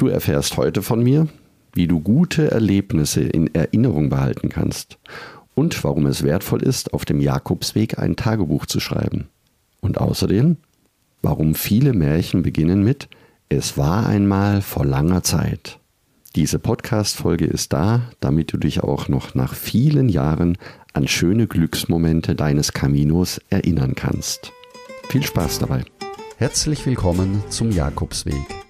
Du erfährst heute von mir, wie du gute Erlebnisse in Erinnerung behalten kannst und warum es wertvoll ist, auf dem Jakobsweg ein Tagebuch zu schreiben. Und außerdem, warum viele Märchen beginnen mit Es war einmal vor langer Zeit. Diese Podcast-Folge ist da, damit du dich auch noch nach vielen Jahren an schöne Glücksmomente deines Caminos erinnern kannst. Viel Spaß dabei. Herzlich willkommen zum Jakobsweg.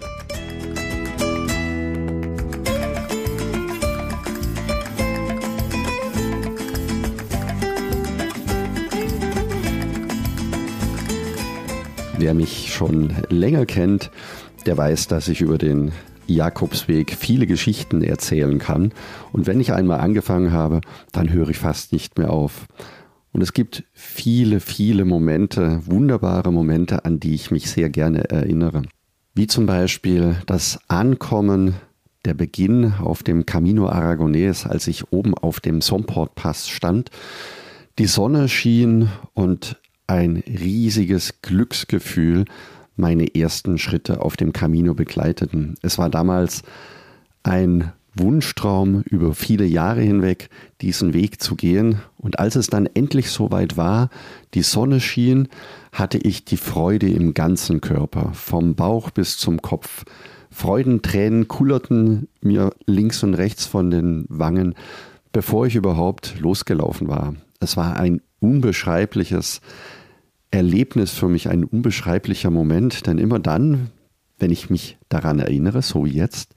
Wer mich schon länger kennt, der weiß, dass ich über den Jakobsweg viele Geschichten erzählen kann. Und wenn ich einmal angefangen habe, dann höre ich fast nicht mehr auf. Und es gibt viele, viele Momente, wunderbare Momente, an die ich mich sehr gerne erinnere. Wie zum Beispiel das Ankommen, der Beginn auf dem Camino Aragonés, als ich oben auf dem Somport Pass stand. Die Sonne schien und ein riesiges Glücksgefühl meine ersten Schritte auf dem Camino begleiteten. Es war damals ein Wunschtraum über viele Jahre hinweg, diesen Weg zu gehen. Und als es dann endlich soweit war, die Sonne schien, hatte ich die Freude im ganzen Körper, vom Bauch bis zum Kopf. Freudentränen kullerten mir links und rechts von den Wangen, bevor ich überhaupt losgelaufen war. Es war ein unbeschreibliches Erlebnis für mich, ein unbeschreiblicher Moment, denn immer dann, wenn ich mich daran erinnere, so wie jetzt,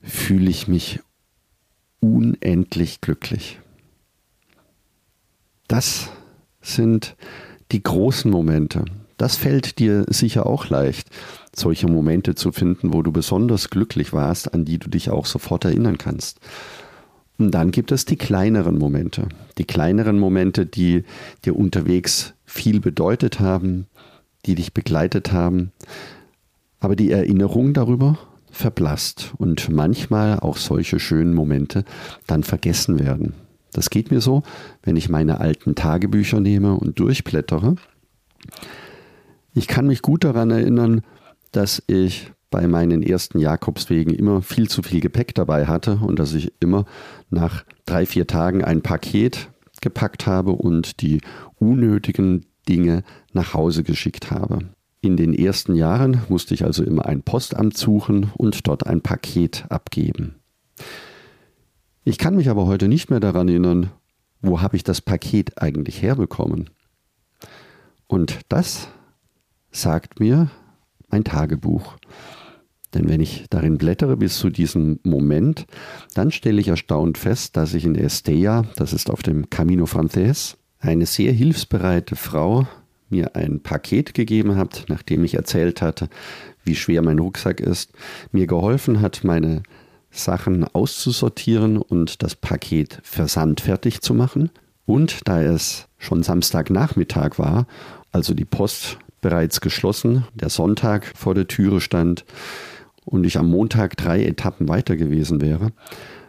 fühle ich mich unendlich glücklich. Das sind die großen Momente. Das fällt dir sicher auch leicht, solche Momente zu finden, wo du besonders glücklich warst, an die du dich auch sofort erinnern kannst. Und dann gibt es die kleineren Momente. Die kleineren Momente, die dir unterwegs viel bedeutet haben, die dich begleitet haben. Aber die Erinnerung darüber verblasst und manchmal auch solche schönen Momente dann vergessen werden. Das geht mir so, wenn ich meine alten Tagebücher nehme und durchblättere. Ich kann mich gut daran erinnern, dass ich bei meinen ersten Jakobswegen immer viel zu viel Gepäck dabei hatte und dass ich immer nach drei, vier Tagen ein Paket gepackt habe und die unnötigen Dinge nach Hause geschickt habe. In den ersten Jahren musste ich also immer ein Postamt suchen und dort ein Paket abgeben. Ich kann mich aber heute nicht mehr daran erinnern, wo habe ich das Paket eigentlich herbekommen. Und das sagt mir mein Tagebuch. Denn wenn ich darin blättere bis zu diesem Moment, dann stelle ich erstaunt fest, dass ich in Estella, das ist auf dem Camino Frances, eine sehr hilfsbereite Frau mir ein Paket gegeben hat, nachdem ich erzählt hatte, wie schwer mein Rucksack ist, mir geholfen hat, meine Sachen auszusortieren und das Paket versandfertig zu machen. Und da es schon Samstagnachmittag war, also die Post bereits geschlossen, der Sonntag vor der Türe stand, und ich am Montag drei Etappen weiter gewesen wäre,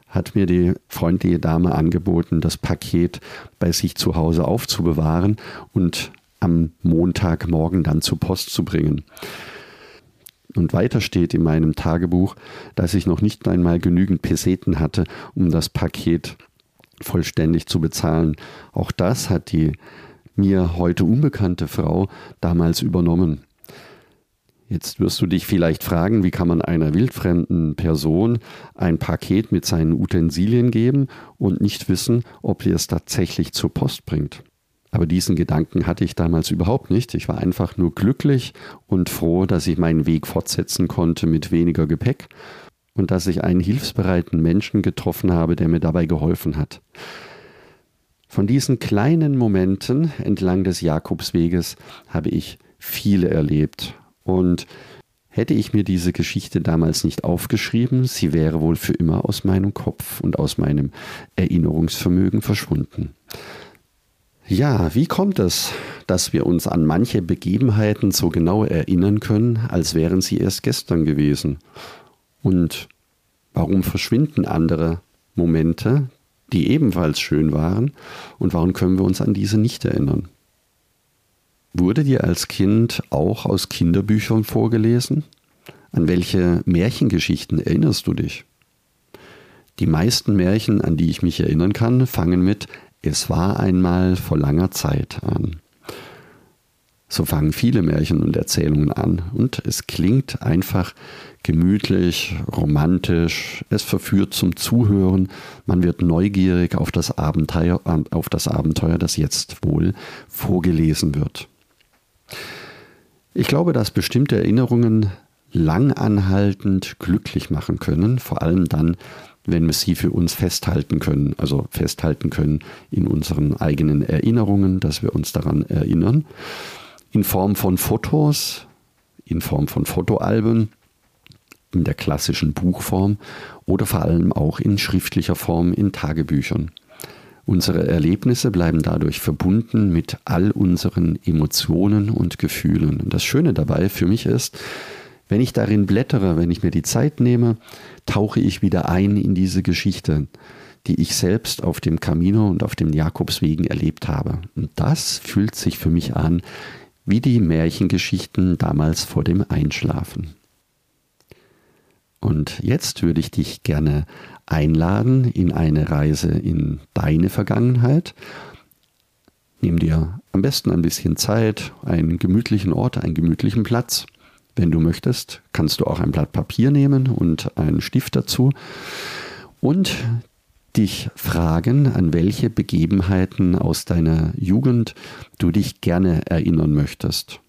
hat mir die freundliche Dame angeboten, das Paket bei sich zu Hause aufzubewahren und am Montagmorgen dann zur Post zu bringen. Und weiter steht in meinem Tagebuch, dass ich noch nicht einmal genügend Peseten hatte, um das Paket vollständig zu bezahlen. Auch das hat die mir heute unbekannte Frau damals übernommen. Jetzt wirst du dich vielleicht fragen, wie kann man einer wildfremden Person ein Paket mit seinen Utensilien geben und nicht wissen, ob sie es tatsächlich zur Post bringt. Aber diesen Gedanken hatte ich damals überhaupt nicht. Ich war einfach nur glücklich und froh, dass ich meinen Weg fortsetzen konnte mit weniger Gepäck und dass ich einen hilfsbereiten Menschen getroffen habe, der mir dabei geholfen hat. Von diesen kleinen Momenten entlang des Jakobsweges habe ich viele erlebt und hätte ich mir diese Geschichte damals nicht aufgeschrieben, sie wäre wohl für immer aus meinem Kopf und aus meinem Erinnerungsvermögen verschwunden. Ja, wie kommt es, dass wir uns an manche Begebenheiten so genau erinnern können, als wären sie erst gestern gewesen? Und warum verschwinden andere Momente, die ebenfalls schön waren, und warum können wir uns an diese nicht erinnern? Wurde dir als Kind auch aus Kinderbüchern vorgelesen? An welche Märchengeschichten erinnerst du dich? Die meisten Märchen, an die ich mich erinnern kann, fangen mit es war einmal vor langer Zeit an. So fangen viele Märchen und Erzählungen an und es klingt einfach gemütlich, romantisch, es verführt zum Zuhören, man wird neugierig auf das Abenteuer, auf das, Abenteuer das jetzt wohl vorgelesen wird. Ich glaube, dass bestimmte Erinnerungen langanhaltend glücklich machen können, vor allem dann, wenn wir sie für uns festhalten können, also festhalten können in unseren eigenen Erinnerungen, dass wir uns daran erinnern, in Form von Fotos, in Form von Fotoalben, in der klassischen Buchform oder vor allem auch in schriftlicher Form in Tagebüchern. Unsere Erlebnisse bleiben dadurch verbunden mit all unseren Emotionen und Gefühlen. Und das Schöne dabei für mich ist, wenn ich darin blättere, wenn ich mir die Zeit nehme, tauche ich wieder ein in diese Geschichte, die ich selbst auf dem Camino und auf den Jakobswegen erlebt habe. Und das fühlt sich für mich an wie die Märchengeschichten damals vor dem Einschlafen. Und jetzt würde ich dich gerne einladen in eine Reise in deine Vergangenheit. Nimm dir am besten ein bisschen Zeit, einen gemütlichen Ort, einen gemütlichen Platz wenn du möchtest, kannst du auch ein Blatt Papier nehmen und einen Stift dazu und dich fragen, an welche Begebenheiten aus deiner Jugend du dich gerne erinnern möchtest.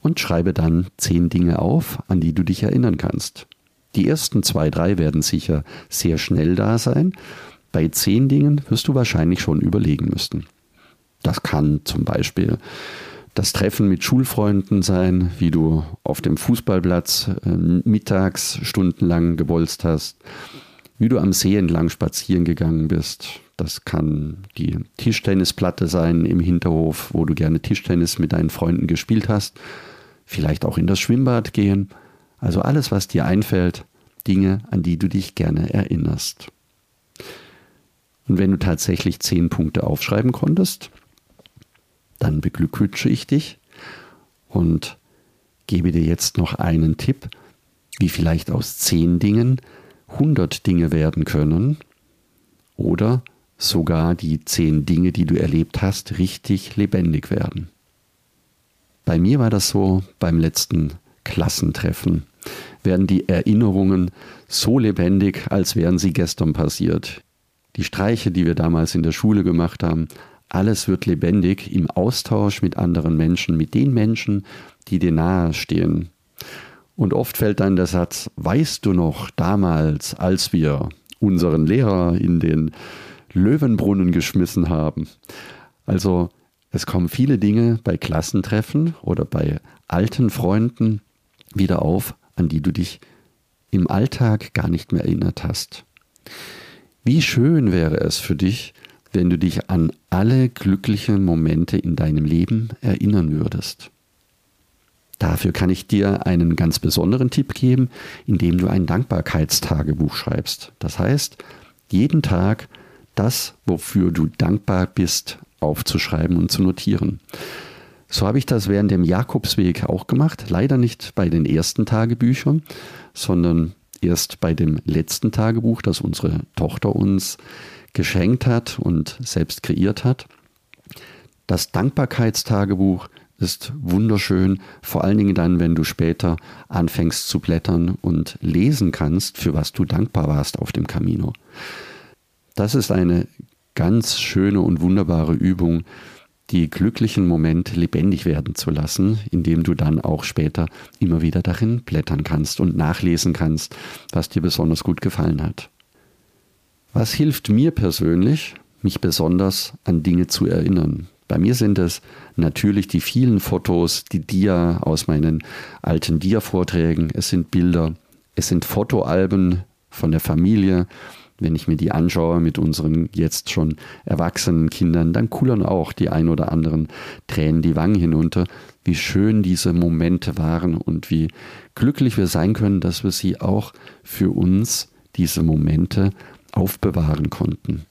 Und schreibe dann zehn Dinge auf, an die du dich erinnern kannst. Die ersten zwei, drei werden sicher sehr schnell da sein. Bei zehn Dingen wirst du wahrscheinlich schon überlegen müssen. Das kann zum Beispiel das Treffen mit Schulfreunden sein, wie du auf dem Fußballplatz äh, mittags stundenlang gebolzt hast, wie du am See entlang spazieren gegangen bist. Das kann die Tischtennisplatte sein im Hinterhof, wo du gerne Tischtennis mit deinen Freunden gespielt hast. Vielleicht auch in das Schwimmbad gehen. Also alles, was dir einfällt, Dinge, an die du dich gerne erinnerst. Und wenn du tatsächlich zehn Punkte aufschreiben konntest, dann beglückwünsche ich dich und gebe dir jetzt noch einen Tipp, wie vielleicht aus zehn Dingen 100 Dinge werden können oder sogar die zehn Dinge, die du erlebt hast, richtig lebendig werden. Bei mir war das so beim letzten Klassentreffen. Werden die Erinnerungen so lebendig, als wären sie gestern passiert. Die Streiche, die wir damals in der Schule gemacht haben, alles wird lebendig im Austausch mit anderen Menschen, mit den Menschen, die dir nahestehen. Und oft fällt dann der Satz, weißt du noch damals, als wir unseren Lehrer in den Löwenbrunnen geschmissen haben? Also es kommen viele Dinge bei Klassentreffen oder bei alten Freunden wieder auf, an die du dich im Alltag gar nicht mehr erinnert hast. Wie schön wäre es für dich, wenn du dich an alle glücklichen Momente in deinem Leben erinnern würdest. Dafür kann ich dir einen ganz besonderen Tipp geben, indem du ein Dankbarkeitstagebuch schreibst. Das heißt, jeden Tag das, wofür du dankbar bist, aufzuschreiben und zu notieren. So habe ich das während dem Jakobsweg auch gemacht. Leider nicht bei den ersten Tagebüchern, sondern erst bei dem letzten Tagebuch, das unsere Tochter uns geschenkt hat und selbst kreiert hat. Das Dankbarkeitstagebuch ist wunderschön, vor allen Dingen dann, wenn du später anfängst zu blättern und lesen kannst, für was du dankbar warst auf dem Camino. Das ist eine ganz schöne und wunderbare Übung, die glücklichen Momente lebendig werden zu lassen, indem du dann auch später immer wieder darin blättern kannst und nachlesen kannst, was dir besonders gut gefallen hat. Was hilft mir persönlich, mich besonders an Dinge zu erinnern? Bei mir sind es natürlich die vielen Fotos, die Dia aus meinen alten Dia-Vorträgen. Es sind Bilder, es sind Fotoalben von der Familie, wenn ich mir die anschaue mit unseren jetzt schon erwachsenen Kindern, dann kullern auch die ein oder anderen Tränen die Wangen hinunter, wie schön diese Momente waren und wie glücklich wir sein können, dass wir sie auch für uns, diese Momente, aufbewahren konnten.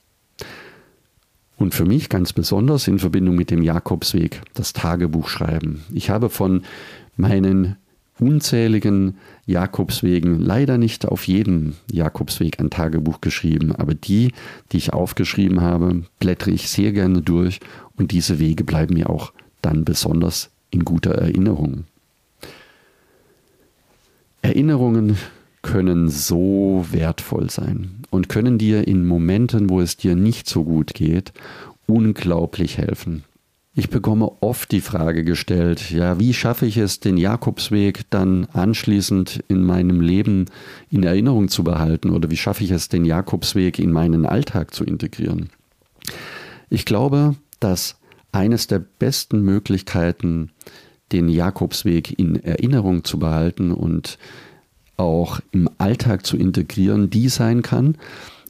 Und für mich ganz besonders in Verbindung mit dem Jakobsweg das Tagebuch schreiben. Ich habe von meinen unzähligen Jakobswegen leider nicht auf jeden Jakobsweg ein Tagebuch geschrieben, aber die, die ich aufgeschrieben habe, blättere ich sehr gerne durch und diese Wege bleiben mir auch dann besonders in guter Erinnerung. Erinnerungen können so wertvoll sein und können dir in Momenten, wo es dir nicht so gut geht, unglaublich helfen. Ich bekomme oft die Frage gestellt, ja, wie schaffe ich es, den Jakobsweg dann anschließend in meinem Leben in Erinnerung zu behalten oder wie schaffe ich es, den Jakobsweg in meinen Alltag zu integrieren? Ich glaube, dass eines der besten Möglichkeiten, den Jakobsweg in Erinnerung zu behalten und auch im Alltag zu integrieren, die sein kann,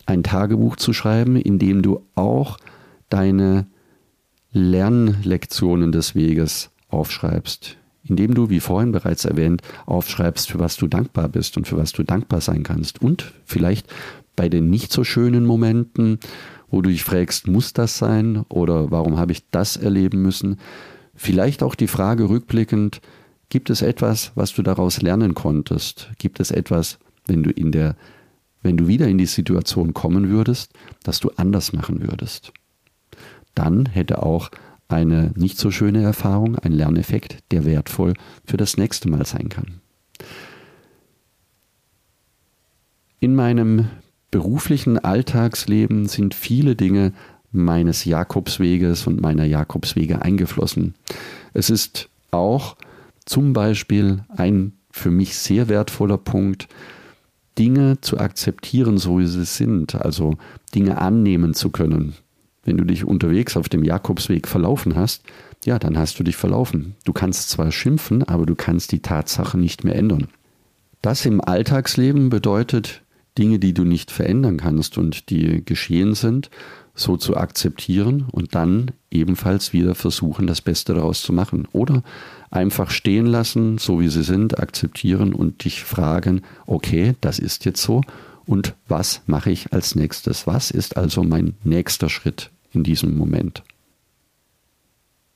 ein Tagebuch zu schreiben, in dem du auch deine Lernlektionen des Weges aufschreibst, indem du, wie vorhin bereits erwähnt, aufschreibst, für was du dankbar bist und für was du dankbar sein kannst. Und vielleicht bei den nicht so schönen Momenten, wo du dich fragst, muss das sein oder warum habe ich das erleben müssen? Vielleicht auch die Frage rückblickend, Gibt es etwas, was du daraus lernen konntest? Gibt es etwas, wenn du in der, wenn du wieder in die Situation kommen würdest, dass du anders machen würdest? Dann hätte auch eine nicht so schöne Erfahrung, ein Lerneffekt, der wertvoll für das nächste Mal sein kann. In meinem beruflichen Alltagsleben sind viele Dinge meines Jakobsweges und meiner Jakobswege eingeflossen. Es ist auch zum Beispiel ein für mich sehr wertvoller Punkt, Dinge zu akzeptieren, so wie sie sind, also Dinge annehmen zu können. Wenn du dich unterwegs auf dem Jakobsweg verlaufen hast, ja, dann hast du dich verlaufen. Du kannst zwar schimpfen, aber du kannst die Tatsache nicht mehr ändern. Das im Alltagsleben bedeutet, Dinge, die du nicht verändern kannst und die geschehen sind, so zu akzeptieren und dann ebenfalls wieder versuchen, das Beste daraus zu machen. Oder einfach stehen lassen, so wie sie sind, akzeptieren und dich fragen, okay, das ist jetzt so und was mache ich als nächstes? Was ist also mein nächster Schritt in diesem Moment?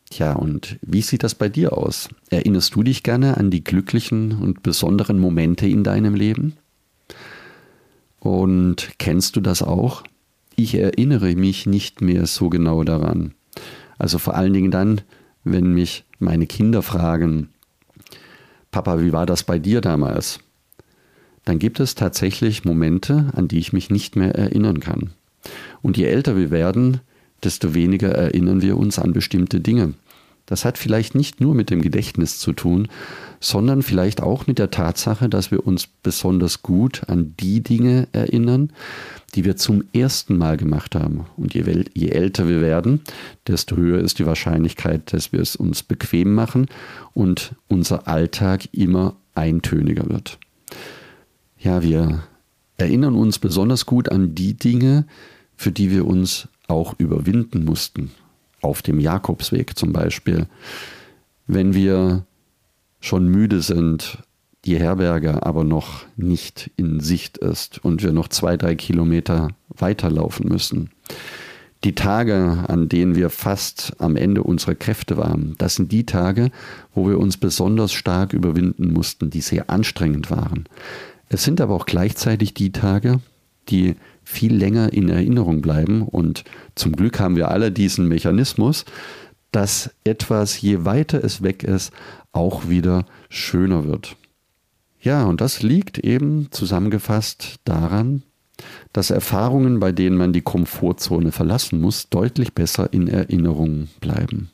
Tja, und wie sieht das bei dir aus? Erinnerst du dich gerne an die glücklichen und besonderen Momente in deinem Leben? Und kennst du das auch? Ich erinnere mich nicht mehr so genau daran. Also vor allen Dingen dann, wenn mich meine Kinder fragen, Papa, wie war das bei dir damals? Dann gibt es tatsächlich Momente, an die ich mich nicht mehr erinnern kann. Und je älter wir werden, desto weniger erinnern wir uns an bestimmte Dinge. Das hat vielleicht nicht nur mit dem Gedächtnis zu tun, sondern vielleicht auch mit der Tatsache, dass wir uns besonders gut an die Dinge erinnern, die wir zum ersten Mal gemacht haben. Und je, je, älter wir werden, desto höher ist die Wahrscheinlichkeit, dass wir es uns bequem machen und unser Alltag immer eintöniger wird. Ja, wir erinnern uns besonders gut an die Dinge, für die wir uns auch überwinden mussten. Auf dem Jakobsweg zum Beispiel. Wenn wir schon müde sind, die Herberge aber noch nicht in Sicht ist und wir noch zwei, drei Kilometer weiterlaufen müssen. Die Tage, an denen wir fast am Ende unserer Kräfte waren, das sind die Tage, wo wir uns besonders stark überwinden mussten, die sehr anstrengend waren. Es sind aber auch gleichzeitig die Tage, die viel länger in Erinnerung bleiben und zum Glück haben wir alle diesen Mechanismus, dass etwas, je weiter es weg ist, auch wieder schöner wird. Ja, und das liegt eben zusammengefasst daran, dass Erfahrungen, bei denen man die Komfortzone verlassen muss, deutlich besser in Erinnerung bleiben.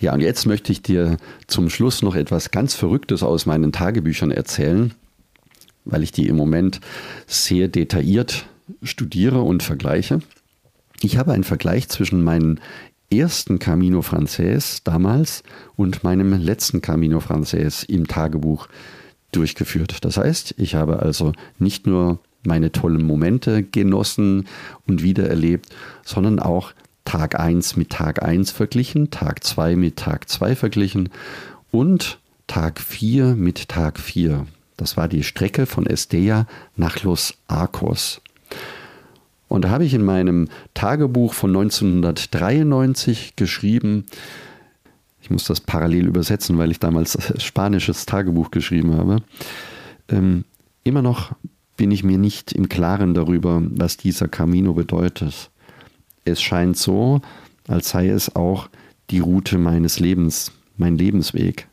Ja, und jetzt möchte ich dir zum Schluss noch etwas ganz Verrücktes aus meinen Tagebüchern erzählen, weil ich die im Moment sehr detailliert studiere und vergleiche. Ich habe einen Vergleich zwischen meinen ersten Camino Frances damals und meinem letzten Camino Frances im Tagebuch durchgeführt. Das heißt, ich habe also nicht nur meine tollen Momente genossen und wiedererlebt, sondern auch Tag 1 mit Tag 1 verglichen, Tag 2 mit Tag 2 verglichen und Tag 4 mit Tag 4. Das war die Strecke von Estea nach Los Arcos. Und da habe ich in meinem Tagebuch von 1993 geschrieben, ich muss das parallel übersetzen, weil ich damals spanisches Tagebuch geschrieben habe, ähm, immer noch bin ich mir nicht im Klaren darüber, was dieser Camino bedeutet. Es scheint so, als sei es auch die Route meines Lebens, mein Lebensweg.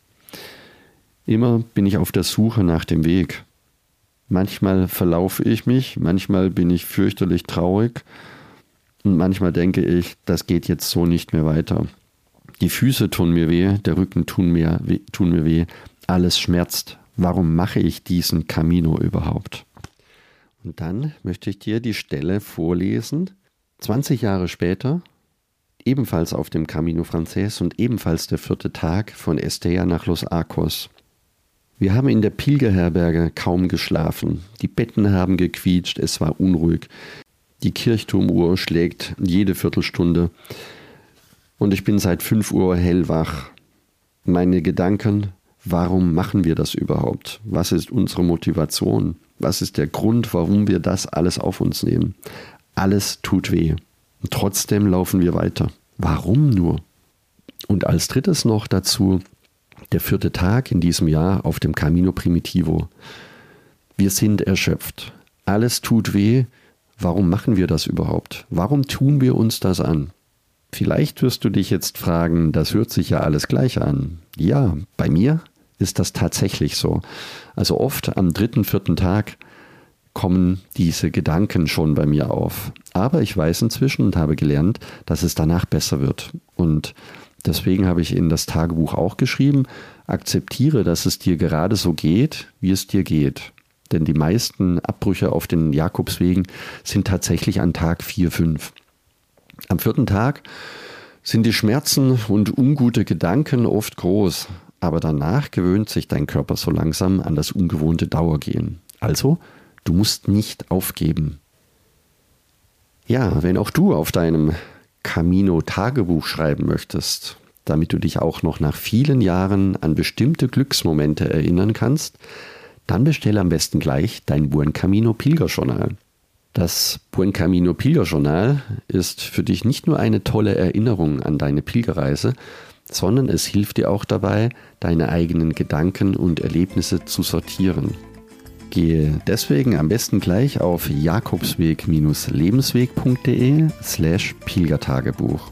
Immer bin ich auf der Suche nach dem Weg. Manchmal verlaufe ich mich, manchmal bin ich fürchterlich traurig und manchmal denke ich, das geht jetzt so nicht mehr weiter. Die Füße tun mir weh, der Rücken tun mir, weh, tun mir weh, alles schmerzt. Warum mache ich diesen Camino überhaupt? Und dann möchte ich dir die Stelle vorlesen. 20 Jahre später, ebenfalls auf dem Camino Frances und ebenfalls der vierte Tag von Estella nach Los Arcos. Wir haben in der Pilgerherberge kaum geschlafen. Die Betten haben gequietscht, es war unruhig. Die Kirchturmuhr schlägt jede Viertelstunde. Und ich bin seit 5 Uhr hellwach. Meine Gedanken, warum machen wir das überhaupt? Was ist unsere Motivation? Was ist der Grund, warum wir das alles auf uns nehmen? Alles tut weh. Und trotzdem laufen wir weiter. Warum nur? Und als drittes noch dazu, der vierte Tag in diesem Jahr auf dem Camino Primitivo. Wir sind erschöpft. Alles tut weh. Warum machen wir das überhaupt? Warum tun wir uns das an? Vielleicht wirst du dich jetzt fragen, das hört sich ja alles gleich an. Ja, bei mir ist das tatsächlich so. Also oft am dritten, vierten Tag kommen diese Gedanken schon bei mir auf. Aber ich weiß inzwischen und habe gelernt, dass es danach besser wird. Und deswegen habe ich in das Tagebuch auch geschrieben, akzeptiere, dass es dir gerade so geht, wie es dir geht. Denn die meisten Abbrüche auf den Jakobswegen sind tatsächlich an Tag 4, 5. Am vierten Tag sind die Schmerzen und ungute Gedanken oft groß, aber danach gewöhnt sich dein Körper so langsam an das ungewohnte Dauergehen. Also, du musst nicht aufgeben. Ja, wenn auch du auf deinem Camino Tagebuch schreiben möchtest, damit du dich auch noch nach vielen Jahren an bestimmte Glücksmomente erinnern kannst, dann bestelle am besten gleich dein Buen Camino Pilgerjournal. Das Buen Camino Pilgerjournal ist für dich nicht nur eine tolle Erinnerung an deine Pilgerreise, sondern es hilft dir auch dabei, deine eigenen Gedanken und Erlebnisse zu sortieren. Gehe deswegen am besten gleich auf jakobsweg-lebensweg.de slash Pilgertagebuch.